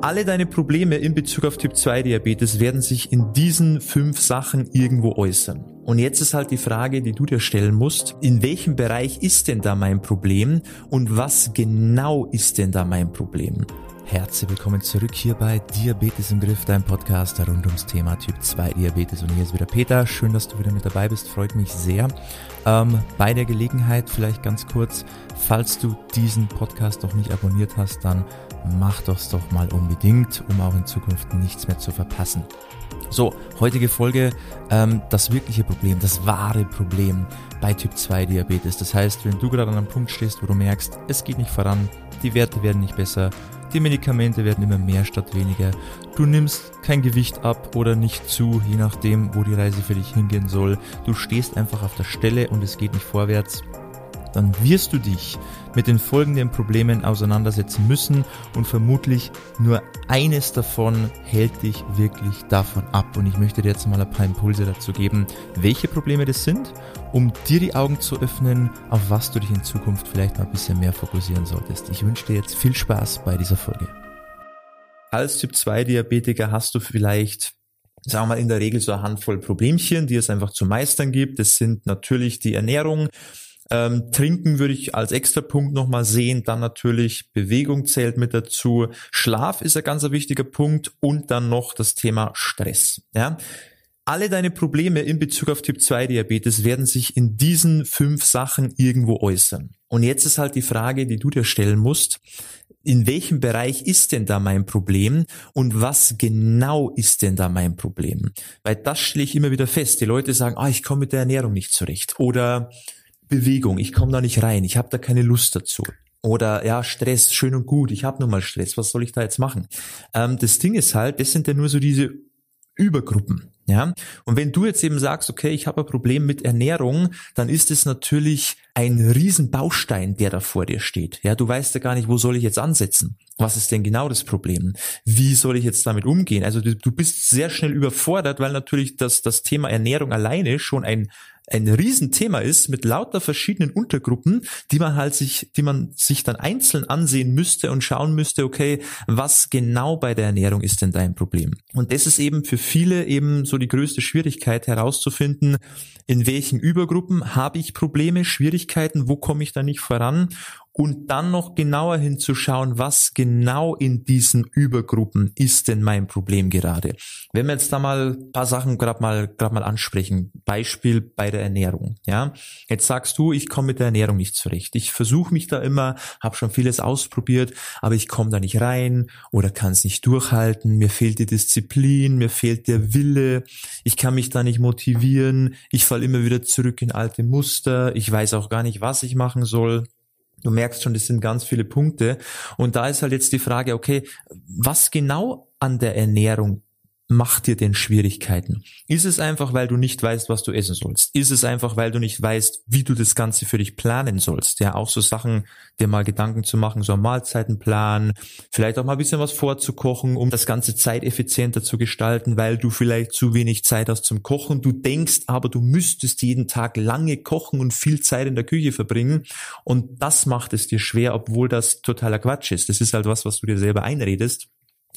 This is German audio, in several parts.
Alle deine Probleme in Bezug auf Typ 2 Diabetes werden sich in diesen fünf Sachen irgendwo äußern. Und jetzt ist halt die Frage, die du dir stellen musst, in welchem Bereich ist denn da mein Problem und was genau ist denn da mein Problem? Herzlich willkommen zurück hier bei Diabetes im Griff, dein Podcast rund ums Thema Typ 2 Diabetes. Und hier ist wieder Peter. Schön, dass du wieder mit dabei bist. Freut mich sehr. Ähm, bei der Gelegenheit vielleicht ganz kurz, falls du diesen Podcast noch nicht abonniert hast, dann mach das doch mal unbedingt, um auch in Zukunft nichts mehr zu verpassen. So, heutige Folge, ähm, das wirkliche Problem, das wahre Problem bei Typ 2 Diabetes. Das heißt, wenn du gerade an einem Punkt stehst, wo du merkst, es geht nicht voran, die Werte werden nicht besser, die Medikamente werden immer mehr statt weniger. Du nimmst kein Gewicht ab oder nicht zu, je nachdem, wo die Reise für dich hingehen soll. Du stehst einfach auf der Stelle und es geht nicht vorwärts. Dann wirst du dich mit den folgenden Problemen auseinandersetzen müssen und vermutlich nur eines davon hält dich wirklich davon ab. Und ich möchte dir jetzt mal ein paar Impulse dazu geben, welche Probleme das sind, um dir die Augen zu öffnen, auf was du dich in Zukunft vielleicht mal ein bisschen mehr fokussieren solltest. Ich wünsche dir jetzt viel Spaß bei dieser Folge. Als Typ 2 Diabetiker hast du vielleicht sagen wir mal in der Regel so eine Handvoll Problemchen, die es einfach zu meistern gibt. Das sind natürlich die Ernährung, ähm, Trinken würde ich als extra Punkt nochmal sehen. Dann natürlich Bewegung zählt mit dazu. Schlaf ist ein ganz wichtiger Punkt und dann noch das Thema Stress. Ja. Alle deine Probleme in Bezug auf Typ 2 Diabetes werden sich in diesen fünf Sachen irgendwo äußern. Und jetzt ist halt die Frage, die du dir stellen musst. In welchem Bereich ist denn da mein Problem und was genau ist denn da mein Problem? Weil das stelle ich immer wieder fest. Die Leute sagen, ah, ich komme mit der Ernährung nicht zurecht oder Bewegung, ich komme da nicht rein, ich habe da keine Lust dazu. Oder ja, Stress, schön und gut, ich habe nun mal Stress, was soll ich da jetzt machen? Ähm, das Ding ist halt, das sind ja nur so diese Übergruppen. Ja, und wenn du jetzt eben sagst, okay, ich habe ein Problem mit Ernährung, dann ist es natürlich ein Riesenbaustein, der da vor dir steht. Ja, du weißt ja gar nicht, wo soll ich jetzt ansetzen? Was ist denn genau das Problem? Wie soll ich jetzt damit umgehen? Also du, du bist sehr schnell überfordert, weil natürlich das, das Thema Ernährung alleine schon ein ein Riesenthema ist mit lauter verschiedenen Untergruppen, die man halt sich, die man sich dann einzeln ansehen müsste und schauen müsste, okay, was genau bei der Ernährung ist denn dein Problem? Und das ist eben für viele eben so die größte Schwierigkeit herauszufinden, in welchen Übergruppen habe ich Probleme, Schwierigkeiten, wo komme ich da nicht voran und dann noch genauer hinzuschauen, was genau in diesen Übergruppen ist denn mein Problem gerade. Wenn wir jetzt da mal paar Sachen gerade mal gerade mal ansprechen, Beispiel bei der Ernährung, ja. Jetzt sagst du, ich komme mit der Ernährung nicht zurecht. Ich versuche mich da immer, habe schon vieles ausprobiert, aber ich komme da nicht rein oder kann es nicht durchhalten, mir fehlt die Disziplin, mir fehlt der Wille, ich kann mich da nicht motivieren, ich falle immer wieder zurück in alte Muster, ich weiß auch gar nicht, was ich machen soll. Du merkst schon, das sind ganz viele Punkte. Und da ist halt jetzt die Frage, okay, was genau an der Ernährung macht dir denn Schwierigkeiten? Ist es einfach, weil du nicht weißt, was du essen sollst? Ist es einfach, weil du nicht weißt, wie du das Ganze für dich planen sollst? Ja, auch so Sachen, dir mal Gedanken zu machen, so ein Mahlzeitenplan, vielleicht auch mal ein bisschen was vorzukochen, um das Ganze zeiteffizienter zu gestalten, weil du vielleicht zu wenig Zeit hast zum Kochen. Du denkst aber, du müsstest jeden Tag lange kochen und viel Zeit in der Küche verbringen. Und das macht es dir schwer, obwohl das totaler Quatsch ist. Das ist halt was, was du dir selber einredest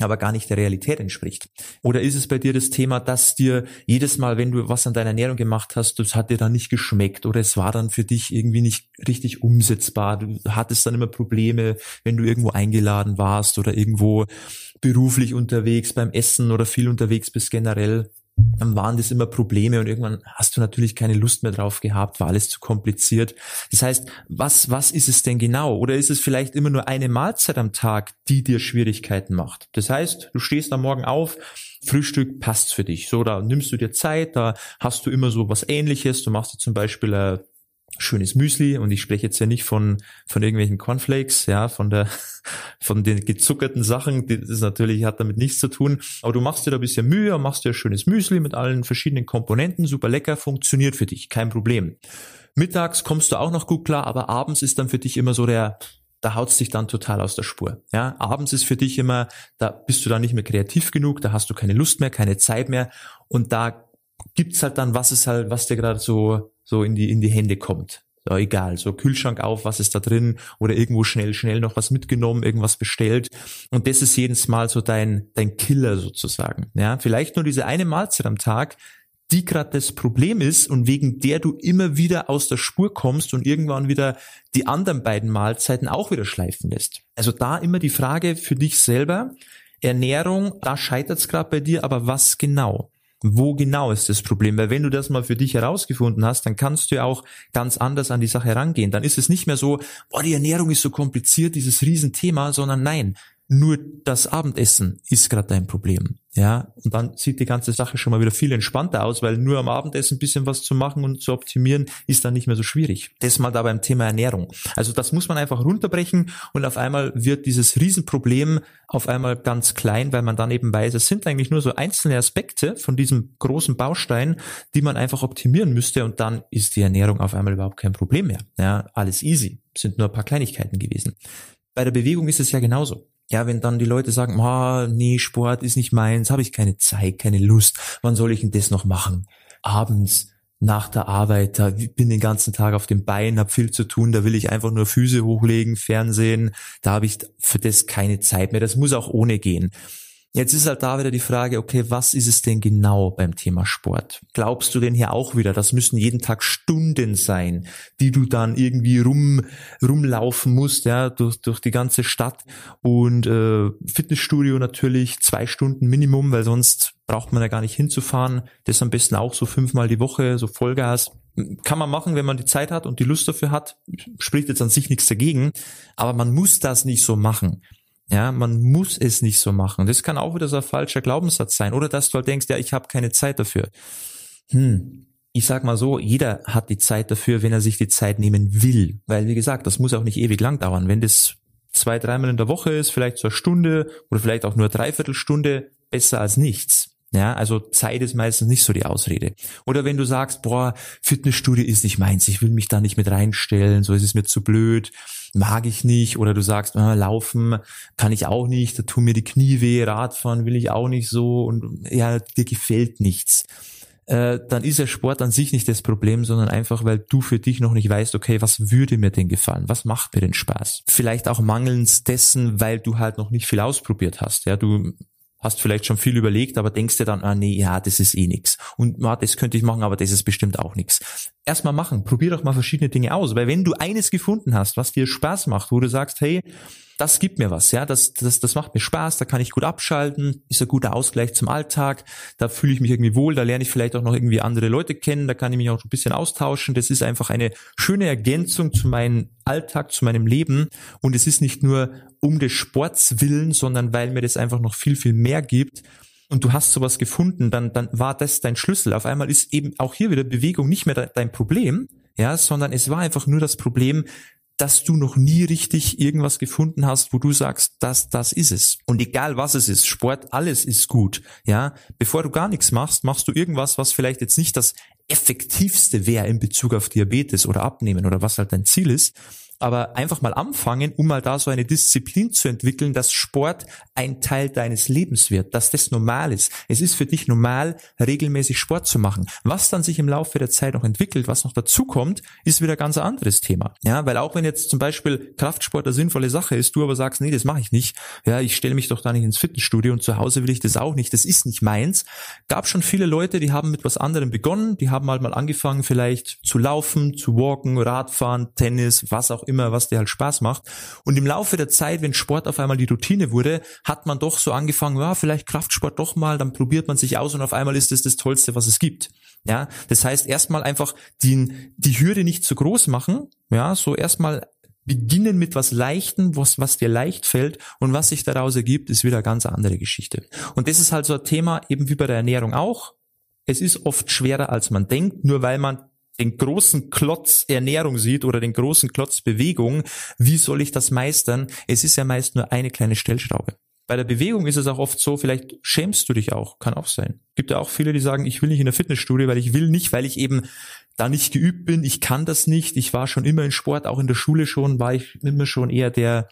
aber gar nicht der Realität entspricht? Oder ist es bei dir das Thema, dass dir jedes Mal, wenn du was an deiner Ernährung gemacht hast, das hat dir dann nicht geschmeckt oder es war dann für dich irgendwie nicht richtig umsetzbar? Du hattest dann immer Probleme, wenn du irgendwo eingeladen warst oder irgendwo beruflich unterwegs beim Essen oder viel unterwegs bist generell dann waren das immer Probleme und irgendwann hast du natürlich keine Lust mehr drauf gehabt, war alles zu kompliziert. Das heißt, was, was ist es denn genau? Oder ist es vielleicht immer nur eine Mahlzeit am Tag, die dir Schwierigkeiten macht? Das heißt, du stehst am Morgen auf, Frühstück passt für dich. So, da nimmst du dir Zeit, da hast du immer so was ähnliches. Du machst dir zum Beispiel äh, schönes Müsli und ich spreche jetzt ja nicht von von irgendwelchen Cornflakes, ja, von der von den gezuckerten Sachen, das ist natürlich hat damit nichts zu tun, aber du machst dir da ein bisschen Mühe, machst dir ein schönes Müsli mit allen verschiedenen Komponenten, super lecker, funktioniert für dich, kein Problem. Mittags kommst du auch noch gut klar, aber abends ist dann für dich immer so der da haut's dich dann total aus der Spur. Ja, abends ist für dich immer, da bist du dann nicht mehr kreativ genug, da hast du keine Lust mehr, keine Zeit mehr und da gibt's halt dann, was ist halt, was dir gerade so so in die, in die Hände kommt. Ja, egal, so Kühlschrank auf, was ist da drin oder irgendwo schnell, schnell noch was mitgenommen, irgendwas bestellt. Und das ist jedes Mal so dein, dein Killer sozusagen. Ja, vielleicht nur diese eine Mahlzeit am Tag, die gerade das Problem ist und wegen der du immer wieder aus der Spur kommst und irgendwann wieder die anderen beiden Mahlzeiten auch wieder schleifen lässt. Also da immer die Frage für dich selber, Ernährung, da scheitert es gerade bei dir, aber was genau? Wo genau ist das Problem? Weil wenn du das mal für dich herausgefunden hast, dann kannst du ja auch ganz anders an die Sache herangehen. Dann ist es nicht mehr so, boah, die Ernährung ist so kompliziert, dieses Riesenthema, sondern nein, nur das Abendessen ist gerade dein Problem. Ja, und dann sieht die ganze Sache schon mal wieder viel entspannter aus, weil nur am Abendessen ein bisschen was zu machen und zu optimieren ist dann nicht mehr so schwierig. Das mal da beim Thema Ernährung. Also das muss man einfach runterbrechen und auf einmal wird dieses Riesenproblem auf einmal ganz klein, weil man dann eben weiß, es sind eigentlich nur so einzelne Aspekte von diesem großen Baustein, die man einfach optimieren müsste und dann ist die Ernährung auf einmal überhaupt kein Problem mehr. Ja, alles easy. Sind nur ein paar Kleinigkeiten gewesen. Bei der Bewegung ist es ja genauso. Ja, wenn dann die Leute sagen, oh, nee, Sport ist nicht meins, habe ich keine Zeit, keine Lust, wann soll ich denn das noch machen? Abends, nach der Arbeit, da bin den ganzen Tag auf dem Bein, habe viel zu tun, da will ich einfach nur Füße hochlegen, Fernsehen, da habe ich für das keine Zeit mehr. Das muss auch ohne gehen. Jetzt ist halt da wieder die Frage, okay, was ist es denn genau beim Thema Sport? Glaubst du denn hier auch wieder, das müssen jeden Tag Stunden sein, die du dann irgendwie rum rumlaufen musst, ja, durch, durch die ganze Stadt und äh, Fitnessstudio natürlich zwei Stunden Minimum, weil sonst braucht man ja gar nicht hinzufahren. Das am besten auch so fünfmal die Woche, so Vollgas. Kann man machen, wenn man die Zeit hat und die Lust dafür hat. Spricht jetzt an sich nichts dagegen. Aber man muss das nicht so machen. Ja, man muss es nicht so machen. Das kann auch wieder so ein falscher Glaubenssatz sein. Oder dass du halt denkst, ja, ich habe keine Zeit dafür. Hm. Ich sag mal so, jeder hat die Zeit dafür, wenn er sich die Zeit nehmen will. Weil, wie gesagt, das muss auch nicht ewig lang dauern. Wenn das zwei, dreimal in der Woche ist, vielleicht eine Stunde oder vielleicht auch nur eine Dreiviertelstunde, besser als nichts. Ja, also Zeit ist meistens nicht so die Ausrede. Oder wenn du sagst, boah, Fitnessstudio ist nicht meins, ich will mich da nicht mit reinstellen, so ist es mir zu blöd, mag ich nicht. Oder du sagst, ah, laufen kann ich auch nicht, da tun mir die Knie weh, Radfahren will ich auch nicht so und ja, dir gefällt nichts. Äh, dann ist der Sport an sich nicht das Problem, sondern einfach, weil du für dich noch nicht weißt, okay, was würde mir denn gefallen? Was macht mir denn Spaß? Vielleicht auch mangelns dessen, weil du halt noch nicht viel ausprobiert hast. Ja, du hast vielleicht schon viel überlegt, aber denkst dir dann, ah nee, ja, das ist eh nix. Und ja, das könnte ich machen, aber das ist bestimmt auch nix. Erstmal machen, probier doch mal verschiedene Dinge aus, weil wenn du eines gefunden hast, was dir Spaß macht, wo du sagst, hey, das gibt mir was, ja, das, das, das macht mir Spaß, da kann ich gut abschalten, ist ein guter Ausgleich zum Alltag, da fühle ich mich irgendwie wohl, da lerne ich vielleicht auch noch irgendwie andere Leute kennen, da kann ich mich auch ein bisschen austauschen, das ist einfach eine schöne Ergänzung zu meinem Alltag, zu meinem Leben. Und es ist nicht nur um des Sports willen, sondern weil mir das einfach noch viel, viel mehr gibt. Und du hast sowas gefunden, dann, dann war das dein Schlüssel. Auf einmal ist eben auch hier wieder Bewegung nicht mehr dein Problem, ja, sondern es war einfach nur das Problem, dass du noch nie richtig irgendwas gefunden hast, wo du sagst, das, das ist es. Und egal was es ist, Sport, alles ist gut. Ja, bevor du gar nichts machst, machst du irgendwas, was vielleicht jetzt nicht das effektivste wäre in Bezug auf Diabetes oder Abnehmen oder was halt dein Ziel ist aber einfach mal anfangen, um mal da so eine Disziplin zu entwickeln, dass Sport ein Teil deines Lebens wird, dass das normal ist. Es ist für dich normal, regelmäßig Sport zu machen. Was dann sich im Laufe der Zeit noch entwickelt, was noch dazukommt, ist wieder ganz ein anderes Thema. Ja, weil auch wenn jetzt zum Beispiel Kraftsport eine sinnvolle Sache ist, du aber sagst, nee, das mache ich nicht. Ja, ich stelle mich doch da nicht ins Fitnessstudio und zu Hause will ich das auch nicht. Das ist nicht meins. Gab schon viele Leute, die haben mit was anderem begonnen. Die haben halt mal angefangen, vielleicht zu laufen, zu walken, Radfahren, Tennis, was auch immer immer, was dir halt Spaß macht. Und im Laufe der Zeit, wenn Sport auf einmal die Routine wurde, hat man doch so angefangen, ja, vielleicht Kraftsport doch mal, dann probiert man sich aus und auf einmal ist es das, Tollste, was es gibt. Ja, das heißt erstmal einfach die, die Hürde nicht zu groß machen, ja, so erstmal beginnen mit was Leichten, was, was dir leicht fällt und was sich daraus ergibt, ist wieder eine ganz andere Geschichte. Und das ist halt so ein Thema, eben wie bei der Ernährung auch. Es ist oft schwerer, als man denkt, nur weil man den großen Klotz Ernährung sieht oder den großen Klotz Bewegung, wie soll ich das meistern? Es ist ja meist nur eine kleine Stellschraube. Bei der Bewegung ist es auch oft so, vielleicht schämst du dich auch, kann auch sein. Gibt ja auch viele, die sagen, ich will nicht in der Fitnessstudie, weil ich will nicht, weil ich eben da nicht geübt bin, ich kann das nicht, ich war schon immer in Sport, auch in der Schule schon, war ich immer schon eher der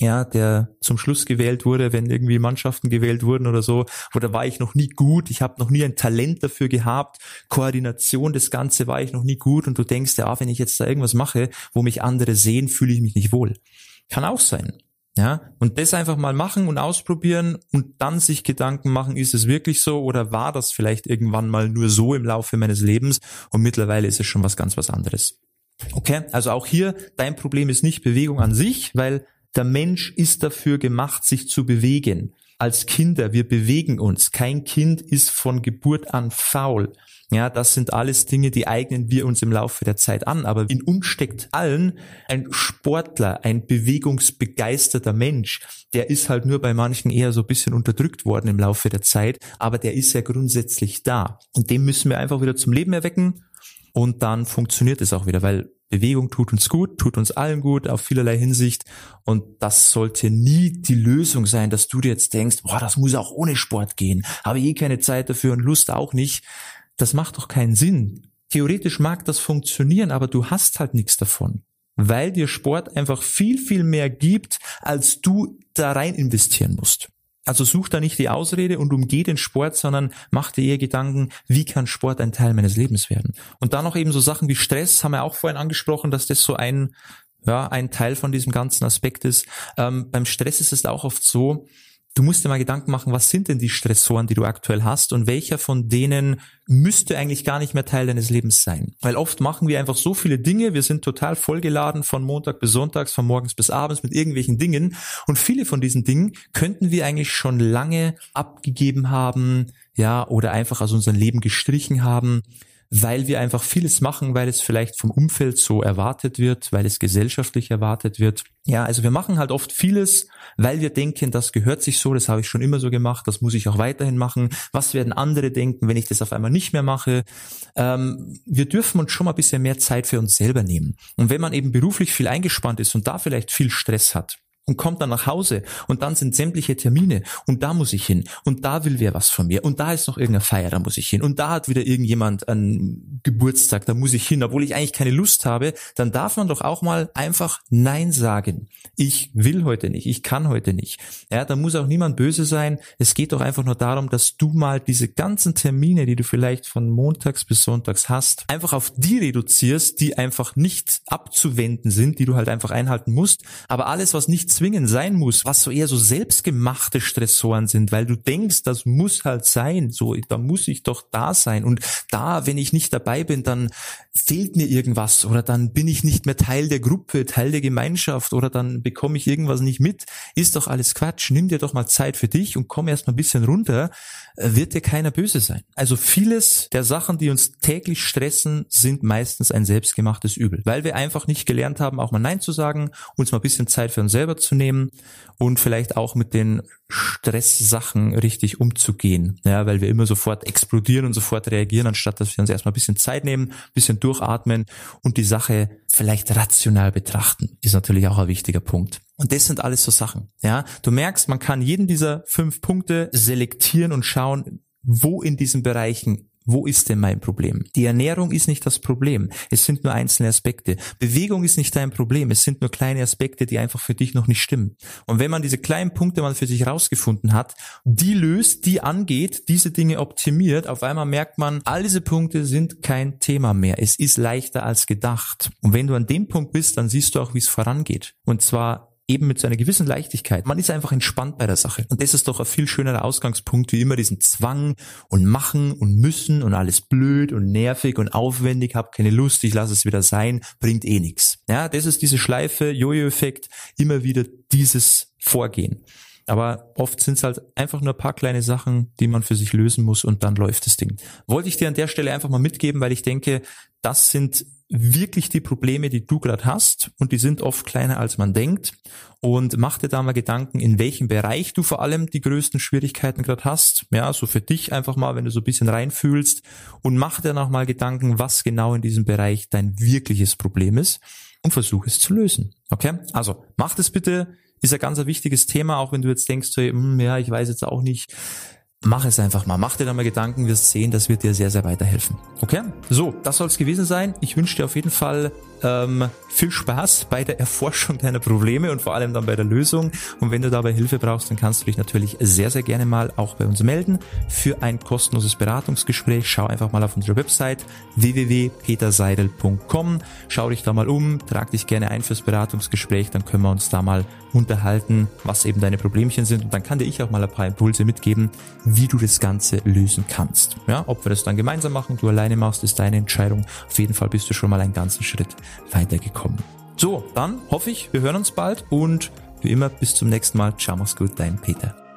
ja, der zum Schluss gewählt wurde, wenn irgendwie Mannschaften gewählt wurden oder so, oder war ich noch nie gut, ich habe noch nie ein Talent dafür gehabt, Koordination, das Ganze war ich noch nie gut und du denkst, ja, wenn ich jetzt da irgendwas mache, wo mich andere sehen, fühle ich mich nicht wohl. Kann auch sein. Ja, und das einfach mal machen und ausprobieren und dann sich Gedanken machen, ist es wirklich so oder war das vielleicht irgendwann mal nur so im Laufe meines Lebens und mittlerweile ist es schon was ganz was anderes. Okay, also auch hier, dein Problem ist nicht Bewegung an sich, weil der Mensch ist dafür gemacht, sich zu bewegen. Als Kinder, wir bewegen uns. Kein Kind ist von Geburt an faul. Ja, das sind alles Dinge, die eignen wir uns im Laufe der Zeit an. Aber in uns steckt allen ein Sportler, ein bewegungsbegeisterter Mensch. Der ist halt nur bei manchen eher so ein bisschen unterdrückt worden im Laufe der Zeit. Aber der ist ja grundsätzlich da. Und den müssen wir einfach wieder zum Leben erwecken. Und dann funktioniert es auch wieder, weil Bewegung tut uns gut, tut uns allen gut auf vielerlei Hinsicht und das sollte nie die Lösung sein, dass du dir jetzt denkst, boah, das muss auch ohne Sport gehen, habe eh keine Zeit dafür und Lust auch nicht. Das macht doch keinen Sinn. Theoretisch mag das funktionieren, aber du hast halt nichts davon, weil dir Sport einfach viel, viel mehr gibt, als du da rein investieren musst. Also such da nicht die Ausrede und umgeh den Sport, sondern mach dir eher Gedanken, wie kann Sport ein Teil meines Lebens werden? Und dann noch eben so Sachen wie Stress, haben wir auch vorhin angesprochen, dass das so ein, ja, ein Teil von diesem ganzen Aspekt ist. Ähm, beim Stress ist es auch oft so, du musst dir mal Gedanken machen, was sind denn die Stressoren, die du aktuell hast und welcher von denen müsste eigentlich gar nicht mehr Teil deines Lebens sein. Weil oft machen wir einfach so viele Dinge, wir sind total vollgeladen von Montag bis Sonntags, von morgens bis abends mit irgendwelchen Dingen und viele von diesen Dingen könnten wir eigentlich schon lange abgegeben haben, ja, oder einfach aus unserem Leben gestrichen haben weil wir einfach vieles machen, weil es vielleicht vom Umfeld so erwartet wird, weil es gesellschaftlich erwartet wird. Ja, also wir machen halt oft vieles, weil wir denken, das gehört sich so, das habe ich schon immer so gemacht, das muss ich auch weiterhin machen. Was werden andere denken, wenn ich das auf einmal nicht mehr mache? Ähm, wir dürfen uns schon mal ein bisschen mehr Zeit für uns selber nehmen. Und wenn man eben beruflich viel eingespannt ist und da vielleicht viel Stress hat, und kommt dann nach Hause und dann sind sämtliche Termine und da muss ich hin und da will wer was von mir und da ist noch irgendeine Feier, da muss ich hin und da hat wieder irgendjemand einen Geburtstag, da muss ich hin, obwohl ich eigentlich keine Lust habe, dann darf man doch auch mal einfach Nein sagen. Ich will heute nicht, ich kann heute nicht. Ja, da muss auch niemand böse sein. Es geht doch einfach nur darum, dass du mal diese ganzen Termine, die du vielleicht von montags bis sonntags hast, einfach auf die reduzierst, die einfach nicht abzuwenden sind, die du halt einfach einhalten musst. Aber alles, was nicht zwingend sein muss, was so eher so selbstgemachte Stressoren sind, weil du denkst, das muss halt sein, so, da muss ich doch da sein. Und da, wenn ich nicht dabei bin, dann fehlt mir irgendwas oder dann bin ich nicht mehr Teil der Gruppe, Teil der Gemeinschaft oder dann bekomme ich irgendwas nicht mit, ist doch alles Quatsch. Nimm dir doch mal Zeit für dich und komm erst mal ein bisschen runter, äh, wird dir keiner böse sein. Also vieles der Sachen, die uns täglich stressen, sind meistens ein selbstgemachtes Übel, weil wir einfach nicht gelernt haben, auch mal Nein zu sagen, uns mal ein bisschen Zeit für uns selber zu nehmen und vielleicht auch mit den Stresssachen richtig umzugehen, ja, weil wir immer sofort explodieren und sofort reagieren, anstatt dass wir uns erstmal ein bisschen Zeit nehmen, ein bisschen durchatmen und die Sache vielleicht rational betrachten, ist natürlich auch ein wichtiger Punkt. Und das sind alles so Sachen, ja. Du merkst, man kann jeden dieser fünf Punkte selektieren und schauen, wo in diesen Bereichen wo ist denn mein Problem? Die Ernährung ist nicht das Problem. Es sind nur einzelne Aspekte. Bewegung ist nicht dein Problem. Es sind nur kleine Aspekte, die einfach für dich noch nicht stimmen. Und wenn man diese kleinen Punkte mal für sich rausgefunden hat, die löst, die angeht, diese Dinge optimiert, auf einmal merkt man, all diese Punkte sind kein Thema mehr. Es ist leichter als gedacht. Und wenn du an dem Punkt bist, dann siehst du auch, wie es vorangeht. Und zwar eben mit so einer gewissen Leichtigkeit. Man ist einfach entspannt bei der Sache. Und das ist doch ein viel schönerer Ausgangspunkt, wie immer diesen Zwang und machen und müssen und alles blöd und nervig und aufwendig, hab keine Lust, ich lasse es wieder sein, bringt eh nichts. Ja, das ist diese Schleife, Jojo-Effekt, immer wieder dieses Vorgehen. Aber oft sind es halt einfach nur ein paar kleine Sachen, die man für sich lösen muss und dann läuft das Ding. Wollte ich dir an der Stelle einfach mal mitgeben, weil ich denke, das sind wirklich die Probleme, die du gerade hast und die sind oft kleiner als man denkt und mach dir da mal Gedanken, in welchem Bereich du vor allem die größten Schwierigkeiten gerade hast. Ja, so für dich einfach mal, wenn du so ein bisschen reinfühlst und mach dir noch mal Gedanken, was genau in diesem Bereich dein wirkliches Problem ist und versuch es zu lösen. Okay? Also, mach das bitte. Ist ein ganz ein wichtiges Thema, auch wenn du jetzt denkst, so, hm, ja, ich weiß jetzt auch nicht, Mach es einfach mal. Mach dir da mal Gedanken, wirst sehen, das wird dir sehr, sehr weiterhelfen. Okay? So, das soll es gewesen sein. Ich wünsche dir auf jeden Fall ähm, viel Spaß bei der Erforschung deiner Probleme und vor allem dann bei der Lösung. Und wenn du dabei Hilfe brauchst, dann kannst du dich natürlich sehr, sehr gerne mal auch bei uns melden für ein kostenloses Beratungsgespräch. Schau einfach mal auf unsere Website www.peterseidel.com. Schau dich da mal um, trag dich gerne ein fürs Beratungsgespräch, dann können wir uns da mal unterhalten, was eben deine Problemchen sind und dann kann dir ich auch mal ein paar Impulse mitgeben, wie du das Ganze lösen kannst. Ja, ob wir das dann gemeinsam machen, du alleine machst, ist deine Entscheidung. Auf jeden Fall bist du schon mal einen ganzen Schritt weitergekommen. So, dann hoffe ich, wir hören uns bald und wie immer bis zum nächsten Mal. Ciao, mach's gut, dein Peter.